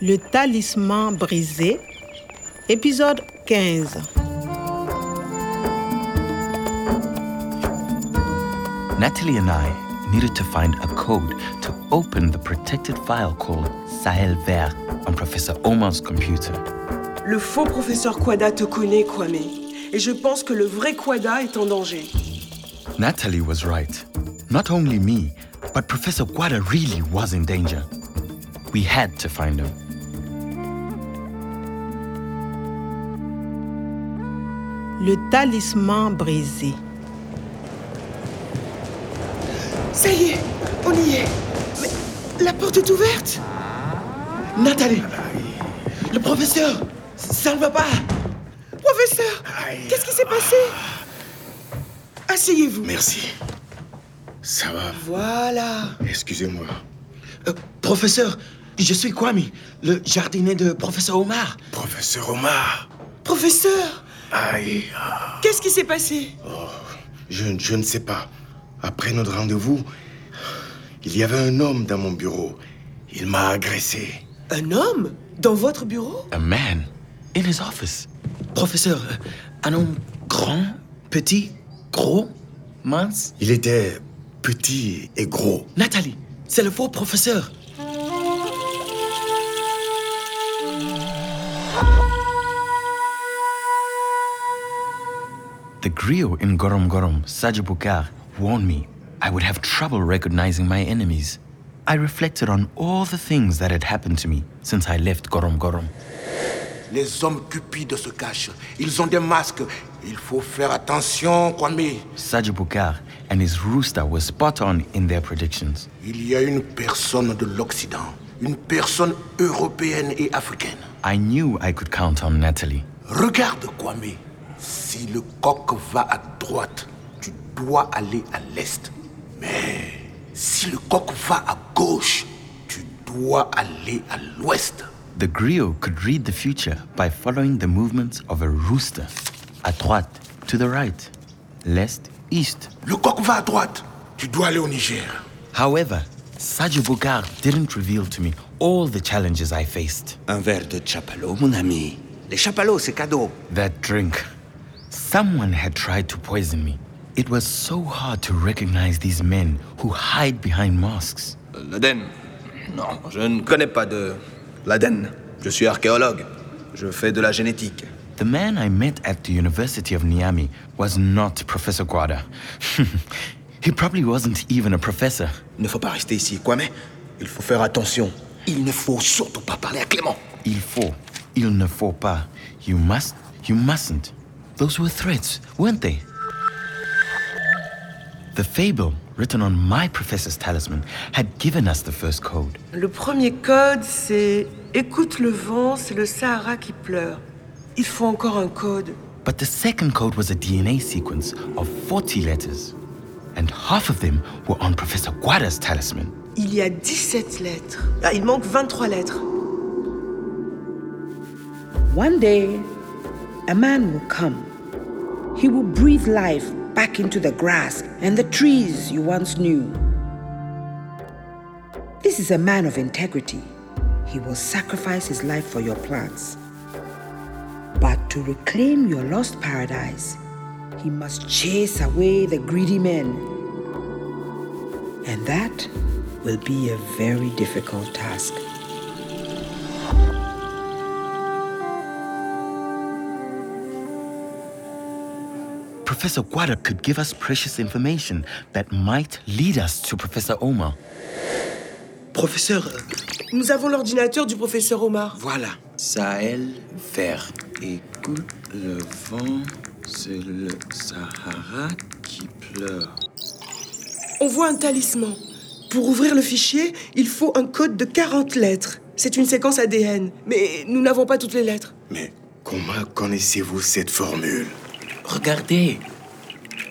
Le talisman brisé, épisode 15. Natalie and I needed to find a code to open the protected file called Sahel Vert on Professor Omar's computer. Le faux professeur Quada te connaît, Kwame. Et je pense que le vrai Quada est en danger. Natalie was right. Not only me, but Professor Guada really was in danger. We had to find him. Le talisman brisé. Ça y est, on y est. Mais la porte est ouverte. Nathalie Le professeur Ça ne va pas Professeur, qu'est-ce qui s'est passé? Asseyez-vous. Merci. Ça va Voilà. Excusez-moi. Euh, professeur, je suis Kwame, le jardinier de professeur Omar. Professeur Omar Professeur, Aïe. qu'est-ce qui s'est passé? Je, je ne sais pas. Après notre rendez-vous, il y avait un homme dans mon bureau. Il m'a agressé. Un homme? Dans votre bureau? A man in his office. Professeur, euh, un homme grand, petit, gros, mince? Il était petit et gros. Nathalie, c'est le faux professeur. Griot in Gorom Gorom, Sajibukar, warned me I would have trouble recognizing my enemies. I reflected on all the things that had happened to me since I left Gorom Gorom. Les hommes cupides se cachent. Ils ont des masques. Il faut faire attention, Kwame. Sajibukar and his rooster were spot on in their predictions. Il y a une personne de l'Occident, une personne européenne et africaine. I knew I could count on Natalie. Regarde, Kwame. Si le coq va à droite, tu dois aller à l'est. Mais si le coq va à gauche, tu dois aller à l'ouest. The griot could read the future by following the movements of a rooster. À droite, to the right, l'est, east. Le coq va à droite, tu dois aller au Niger. However, Sajibukar didn't reveal to me all the challenges I faced. Un verre de chapalot, mon ami. Les chapelots, c'est cadeau. That drink. Someone had tried to poison me. It was so hard to recognize these men who hide behind masks. L'Aden Non, je ne connais pas de l'Aden. Je suis archéologue. Je fais de la génétique. The man I met at the University of Niamey was not Professor Guada. he probably wasn't even a professor. Il ne faut pas rester ici, Kwame. Il faut faire attention. Il ne faut surtout pas parler à Clément. Il faut, il ne faut pas. You must, you mustn't. Those were threats, weren't they? The fable written on my professor's talisman had given us the first code. Le premier code, c'est Écoute le vent, c'est le Sahara qui pleure. Il faut encore un code. But the second code was a DNA sequence of 40 letters. And half of them were on Professor Guada's talisman. Il y a 17 lettres. Ah, il manque 23 lettres. One day, a man will come. He will breathe life back into the grass and the trees you once knew. This is a man of integrity. He will sacrifice his life for your plants. But to reclaim your lost paradise, he must chase away the greedy men. And that will be a very difficult task. Professor Guada could give us precious information that might lead us to Professor Omar. Professeur, euh, Nous avons l'ordinateur du professeur Omar. Voilà. Sahel vert. Écoute le vent, c'est le Sahara qui pleure. On voit un talisman. Pour ouvrir le fichier, il faut un code de 40 lettres. C'est une séquence ADN, mais nous n'avons pas toutes les lettres. mais comment connaissez-vous cette formule? Regardez.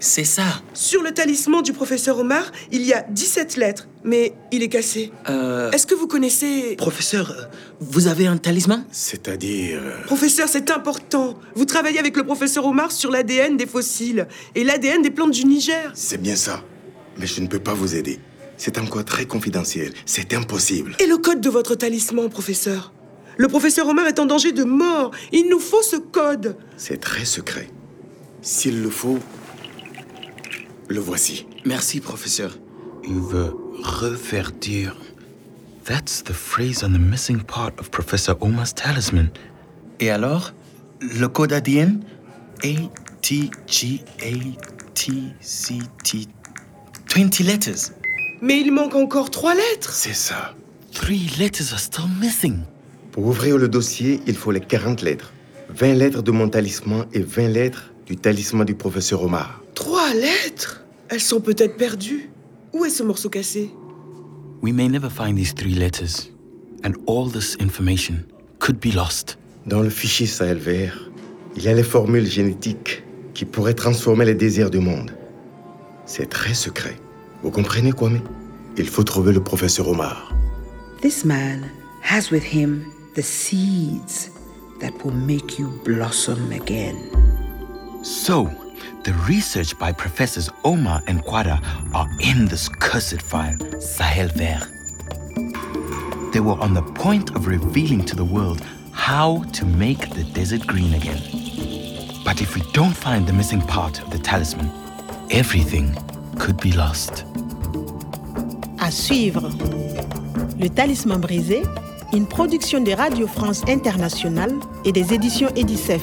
C'est ça. Sur le talisman du professeur Omar, il y a 17 lettres, mais il est cassé. Euh, Est-ce que vous connaissez... professeur, euh, vous avez un talisman? C'est-à-dire... euh, Professeur, c'est important. Vous travaillez avec le professeur Omar sur l'ADN des fossiles et l'ADN des plantes du Niger. C'est bien ça. Mais je ne peux pas vous aider. C'est encore très confidentiel. C'est impossible. Et le code de votre talisman, professeur? Le professeur Omar est en danger de mort. Il nous faut ce code. C'est très secret. S'il le faut, le voici. Merci, professeur. Il veut reverdir. That's the phrase on the missing part of Professor Omar's talisman. Et alors, le code ADN A T G A T C T 20 letters. Mais il manque encore trois lettres. C'est ça. Three letters are still missing. Pour ouvrir le dossier, il faut les 40 lettres. 20 lettres de mon talisman et 20 lettres du talisman du professeur Omar. Trois lettres? Elles sont peut-être perdues. Où est ce morceau cassé? We may never find these three letters, and all this information could be lost. Dans le fichier Sahel vert, il y a les formules génétiques qui pourraient transformer les désirs du monde. C'est très secret. Vous comprenez, Kwame? Il faut trouver le professeur Omar. This man has with him the seeds that will make you blossom again. So, the research by Professors Omar and Quada are in this cursed file, Sahel Vert. They were on the point of revealing to the world how to make the desert green again. But if we don't find the missing part of the talisman, everything could be lost. À suivre. Le Talisman brisé, une production de Radio France Internationale et des éditions Edicef.